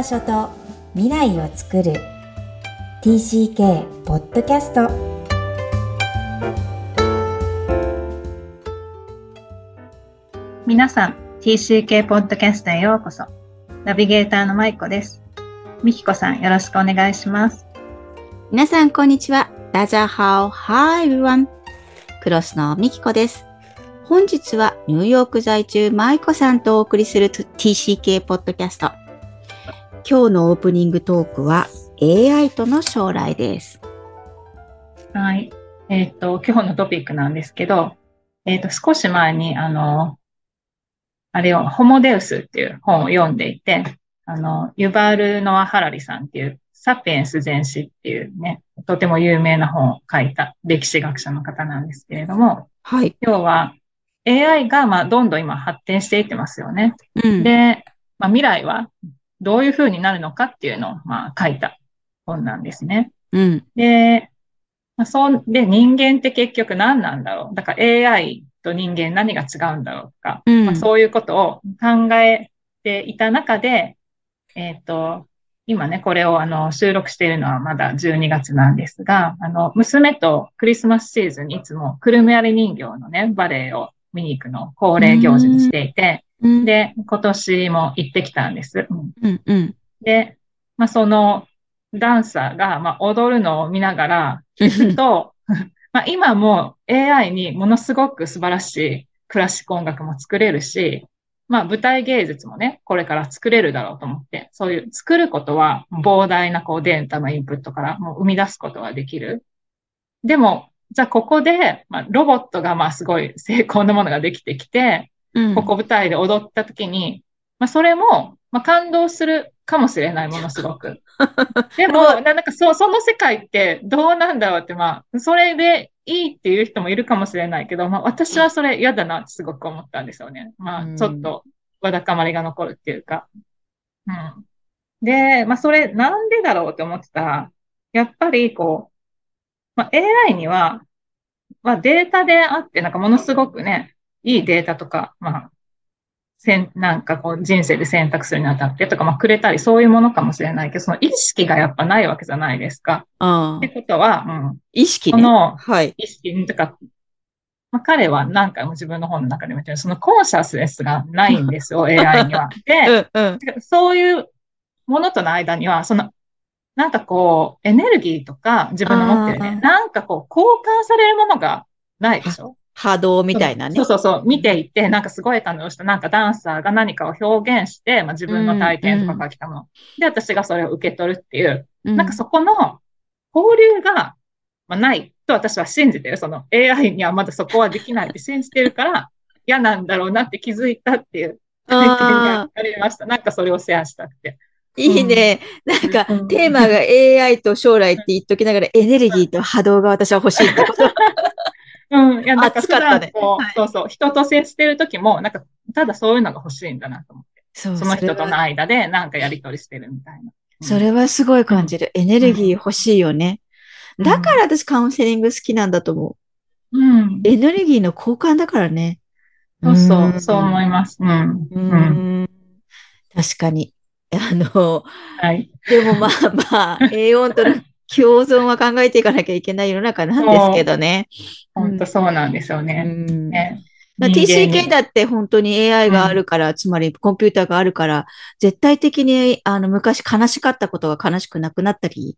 場所と未来を作る TCK ポッドキャスト皆さん TCK ポッドキャストへようこそナビゲーターのまいこですみきこさんよろしくお願いします皆さん、こんにちは。ダジャハオ、Hi everyone. クロスのミキコです。本日はニューヨーク在住マイコさんとお送りする TCK ポッドキャスト。今日のオープニングトークは AI との将来です。はいえっ、と今日のトピックなんですけどえっ、と少し前にあのあれをホモデウスっていう本を読んでいてあのユバール・ノア・ハラリさんっていうサピエンス全史っていうね、とても有名な本を書いた歴史学者の方なんですけれども、はい。要は AI がまあどんどん今発展していってますよね。うん。で、まあ、未来はどういう風になるのかっていうのをまあ書いた本なんですね。うん。で、まあ、そんで人間って結局何なんだろう。だから AI と人間何が違うんだろうとか、うんまあ、そういうことを考えていた中で、えっ、と、今ね、これをあの収録しているのはまだ12月なんですが、あの、娘とクリスマスシーズンにいつもくるみ割り人形のね、バレエを見に行くのを恒例行事にしていて、うん。で、今年も行ってきたんです。うんうん。うん。で、まあ、そのダンサーが、まあ、踊るのを見ながら聞くと、まあ、今もう AI にものすごく素晴らしいクラシック音楽も作れるし、まあ、舞台芸術もね、これから作れるだろうと思って、そういう作ることは膨大なこうデータのインプットからもう生み出すことができる。でも、じゃあここで、まあ、ロボットがまあすごい成功なものができてきて、うん。ここ舞台で踊った時に、まあ、それも、まあ、感動するかもしれない、ものすごく。でも、ななんかそ、その世界ってどうなんだろうって、まあ、それでいいっていう人もいるかもしれないけど、まあ、私はそれ嫌だなってすごく思ったんですよね。まあ、うんちょっと、わだかまりが残るっていうか。うん。で、まあ、それなんでだろうって思ってたら、やっぱりこう、まあ、AI には、まあ、データであって、なんかものすごくね、いいデータとか、まあ、せん、なんかこう人生で選択するにあたってとか、まあくれたりそういうものかもしれないけど、その意識がやっぱないわけじゃないですか。ああって。ことは、うん、意識ね。このはい。意識とか、まあ彼は何回も自分の本の中でも言ってる、そのコンシャスネスがないんですよ、AI には。で、うん。うん。そういうものとの間には、その、なんかこう、エネルギーとか自分の持ってるね、なんかこう、交換されるものがないでしょ？波動みたいなねそう。そうそう、見ていて、なんかすごい感動した、なんかダンサーが何かを表現して、まあ、自分の体験とか書きたもの。で、私がそれを受け取るっていう、うなんかそこの交流が、まあ、ないと私は信じてる。その AI にはまだそこはできないって信じてるから、嫌なんだろうなって気づいたっていう体験があありました。なんかそれをシェアしたくて。ー いいね。なんかうん、テーマが AI と将来って言っときながら、エネルギーと波動が私は欲しいってこと。うん。いや、なんかったこう、はいそうそう、人と接してる時も、なんか、ただそういうのが欲しいんだなと思って。そその人との間でなんかやりとりしてるみたいな。うんそれはすごい感じる。エネルギー欲しいよね。だから私カウンセリング好きなんだと思う。うん。エネルギーの交換だからね。そうそう、そう思います。うん。ううん。ん。確かに。あの、はい。でもまあまあ、栄養との共存は考えていかなきゃいけない世の中なんですけどね。本当そうなんですようね。んね TCK だって本当に AI があるから、つまりコンピューターがあるから、絶対的にあの昔悲しかったことが悲しくなくなったり、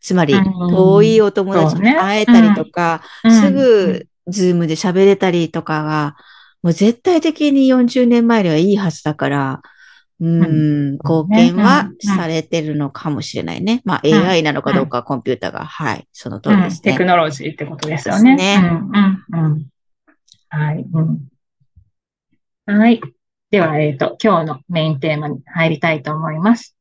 つまりうん。遠いお友達に会えたりとか、うん。すぐズームで喋れたりとかが、もう絶対的に40年前にはいいはずだから、うん、貢献はされてるのかもしれないね。まあん AI なのかどうかはコンピューターが、はい、その通うんりですね。テクノロジーってことですよね。ねうん、うん、うん。はい、うん。はい。では、えっと、今日のメインテーマに入りたいと思います。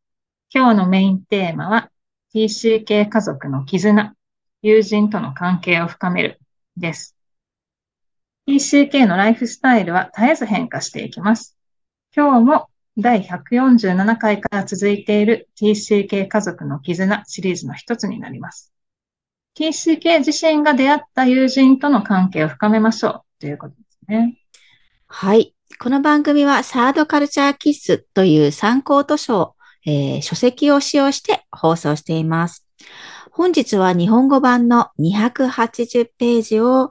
今日のメインテーマは、TCK 家族の絆、友人との関係を深めるです。TCK のライフスタイルは絶えず変化していきます。今日も第147回から続いている TCK 家族の絆シリーズの一つになります。TCK 自身が出会った友人との関係を深めましょうということですね。はい。この番組はサードカルチャーキッスという参考図書をえー書籍を使用して放送しています。本日は日本語版の280ページを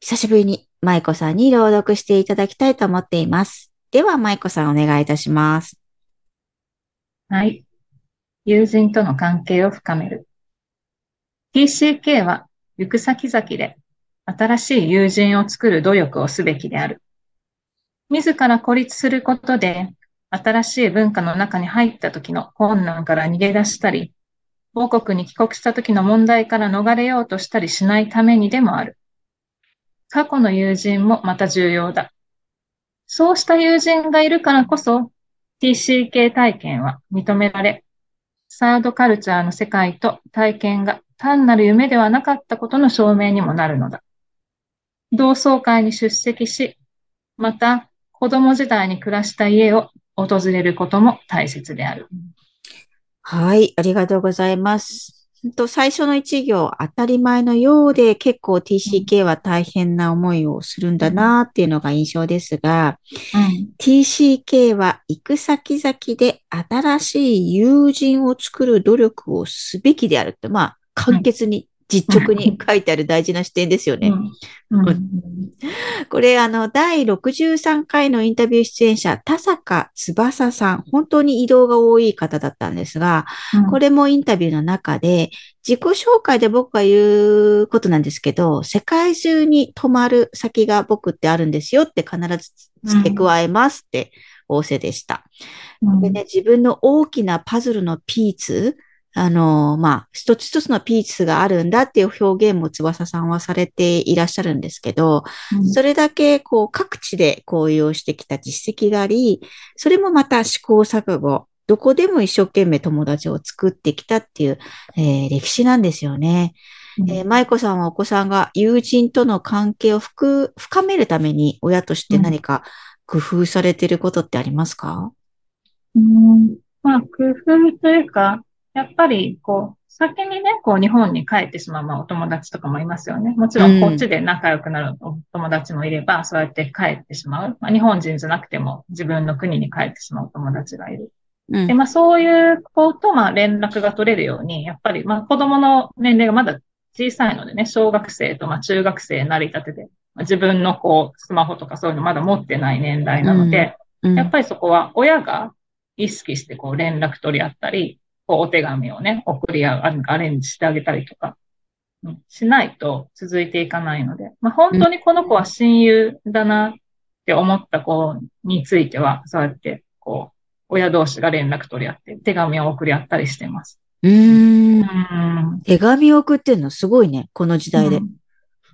久しぶりに舞子さんに朗読していただきたいと思っています。では舞子さんお願いいたします。はい。友人との関係を深める。TCK は行く先々で新しい友人を作る努力をすべきである。自ら孤立することで新しい文化の中に入った時の困難から逃げ出したり、母国に帰国した時の問題から逃れようとしたりしないためにでもある。過去の友人もまた重要だ。そうした友人がいるからこそ TCK 体験は認められ、サードカルチャーの世界と体験が単なる夢ではなかったことの証明にもなるのだ。同窓会に出席し、また子供時代に暮らした家を訪れることも大切である。はい、ありがとうございます。と最初の一行、当たり前のようで結構 TCK は大変な思いをするんだなっていうのが印象ですが、うん。TCK は行く先々で新しい友人を作る努力をすべきであるって、まあ、簡潔に、実直に 書いてある大事な視点ですよね。うん。うんこれ、あの、第63回のインタビュー出演者、田坂翼さん、本当に移動が多い方だったんですが、これもインタビューの中で、自己紹介で僕が言うことなんですけど、世界中に泊まる先が僕ってあるんですよって必ず付け加えますって仰せでした。うんでね、自分の大きなパズルのピーツ、あの、まあ、一つ一つのピーツがあるんだっていう表現も翼さんはされていらっしゃるんですけど、うん。それだけこう各地で公用してきた実績があり、それもまた試行錯誤、どこでも一生懸命友達を作ってきたっていう、えー歴史なんですよね。えー、舞子さんはお子さんが友人との関係を深深めるために親として何か工夫されていることってありますか？うん。まあ、工夫というか、やっぱり、こう、先にね、こう、日本に帰ってしまう、まあ、お友達とかもいますよね。もちろん、こっちで仲良くなるお友達もいれば、そうやって帰ってしまう。まあ、日本人じゃなくても、自分の国に帰ってしまうお友達がいる。うんで、まあ、そういう子と、まあ、連絡が取れるように、やっぱり、まあ、子供の年齢がまだ小さいのでね、小学生と、まあ、中学生なりたてで、まあ自分の、こう、スマホとかそういうのまだ持ってない年代なので、うんやっぱりそこは親が意識してこう連絡取り合ったり、こうお手紙をね、送り合う、あアレンジしてあげたりとか、うんしないと続いていかないので、まあ、本当にこの子は親友だなって思った子については、そうやってこう、親同士が連絡取り合って、手紙を送り合ったりしてます。うーんうん手紙を送ってるのすごいね、この時代でう。ん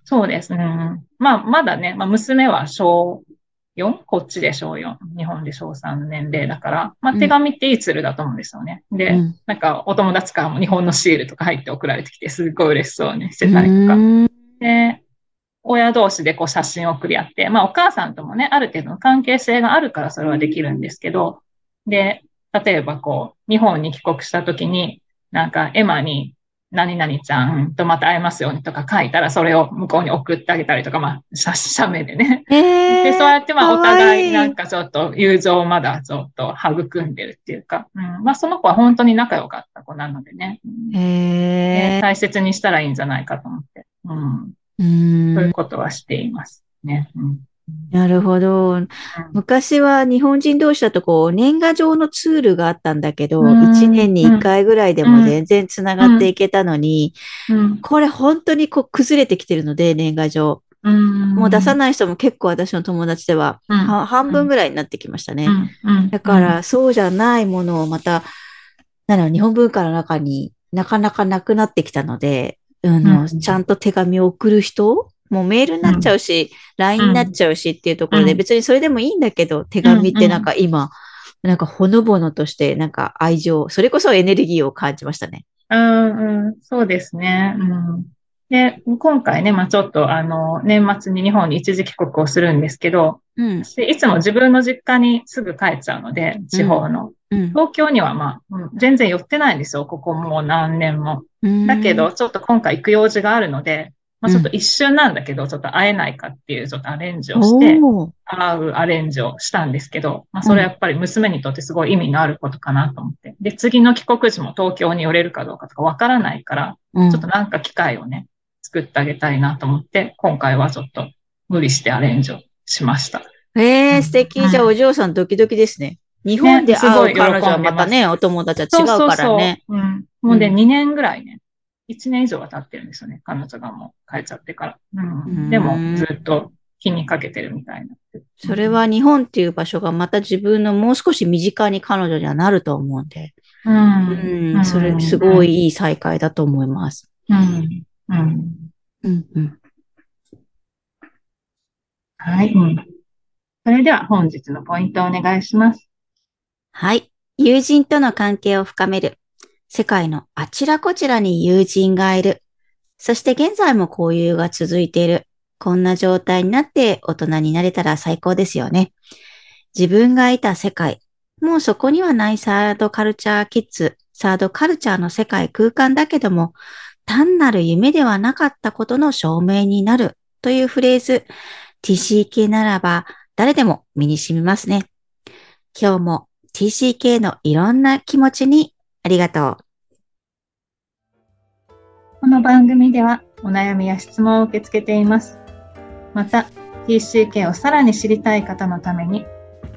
そうですね。まあ、まだね、まあ、娘は小 4? こっちで小4。日本で小3の年齢だから、まあ、うん手紙っていいツールだと思うんですよね。で、うんなんか、お友達からも日本のシールとか入って送られてきて、すっごい嬉しそうにしてたりとか。うんで、親同士でこう写真を送り合って、まあお母さんともね、ある程度の関係性があるからそれはできるんですけど、で、例えばこう、日本に帰国した時に、なんかエマに、何々ちゃんとまた会えますようにとか書いたら、それを向こうに送ってあげたりとか、まあ、写写メでね。えーで、そうやってまあ、お互いなんかちょっと友情をまだちょっと育んでるっていうか、うん、まあ、その子は本当に仲良かった子なのでね。うんへー大切にしたらいいんじゃないかと思って。うん。うそういんうことはしていますね。うんなるほど。昔は日本人同士だとこう年賀状のツールがあったんだけど、うん。1年に1回ぐらいでも全然つながっていけたのに、うん。これ本当にこう崩れてきてるので、年賀状。うん。もう出さない人も結構私の友達では、半分ぐらいになってきましたね。うん。うん。だから、そうじゃないものをまた、なんだろう、日本文化の中になかなかなくなってきたので、あの、うん。ちゃんと手紙を送る人もうメールになっちゃうし、LINE になっちゃうしっていうところで、うん別にそれでもいいんだけど、手紙ってなんか今、なんかほのぼのとして、なんか愛情、それこそエネルギーを感じましたね。うんうん、そうですね。うん。で、今回ね、まあちょっとあの、年末に日本に一時帰国をするんですけど、うん。でいつも自分の実家にすぐ帰っちゃうので、地方の。うん。東京にはまあ、うん全然寄ってないんですよ、ここもう何年も。うんだけど、、ちょっと今回行く用事があるので、まあ、ちょっと一瞬なんだけど、ちょっと会えないかっていうちょっとアレンジをして、会うアレンジをしたんですけど、まあ、それやっぱり娘にとってすごい意味のあることかなと思って。で、次の帰国時も東京に寄れるかどうかとかわからないから、うんちょっとなんか機会をね、作ってあげたいなと思って、今回はちょっと無理してアレンジをしました。えー、素敵。じゃあ、うんお嬢さんドキドキですね。日本で会う彼女はまたね、お友達は違うからね。そうそうそう。うん。もうね、うん2年ぐらいね、1年以上は経ってるんですよね。彼女がもう帰っちゃってから。ううんん。でも、ずっと気にかけてるみたいな。それは日本っていう場所がまた自分のもう少し身近に彼女にはなると思うんで。うん、うん、それすごいいい再会だと思います。うん。うん。うん、うん。はい。うん。それでは本日のポイントをお願いします。はい。友人との関係を深める。世界のあちらこちらに友人がいる。そして現在も交友が続いている。こんな状態になって大人になれたら最高ですよね。自分がいた世界。もうそこにはないサードカルチャーキッズ、サードカルチャーの世界空間だけども、単なる夢ではなかったことの証明になるというフレーズ、TCK ならば誰でも身に染みますね。今日も TCK のいろんな気持ちにありがとう。この番組ではお悩みや質問を受け付けています。また、TCK をさらに知りたい方のために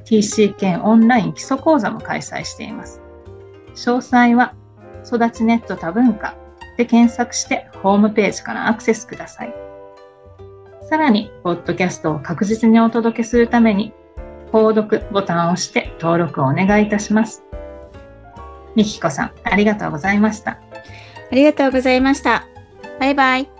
TCK オンライン基礎講座も開催しています。詳細は育ちネット多文化で検索してホームページからアクセスください。さらに、ポッドキャストを確実にお届けするために、購読ボタンを押して登録をお願いいたします。みきこさん、ありがとうございました。ありがとうございました。バイバイ。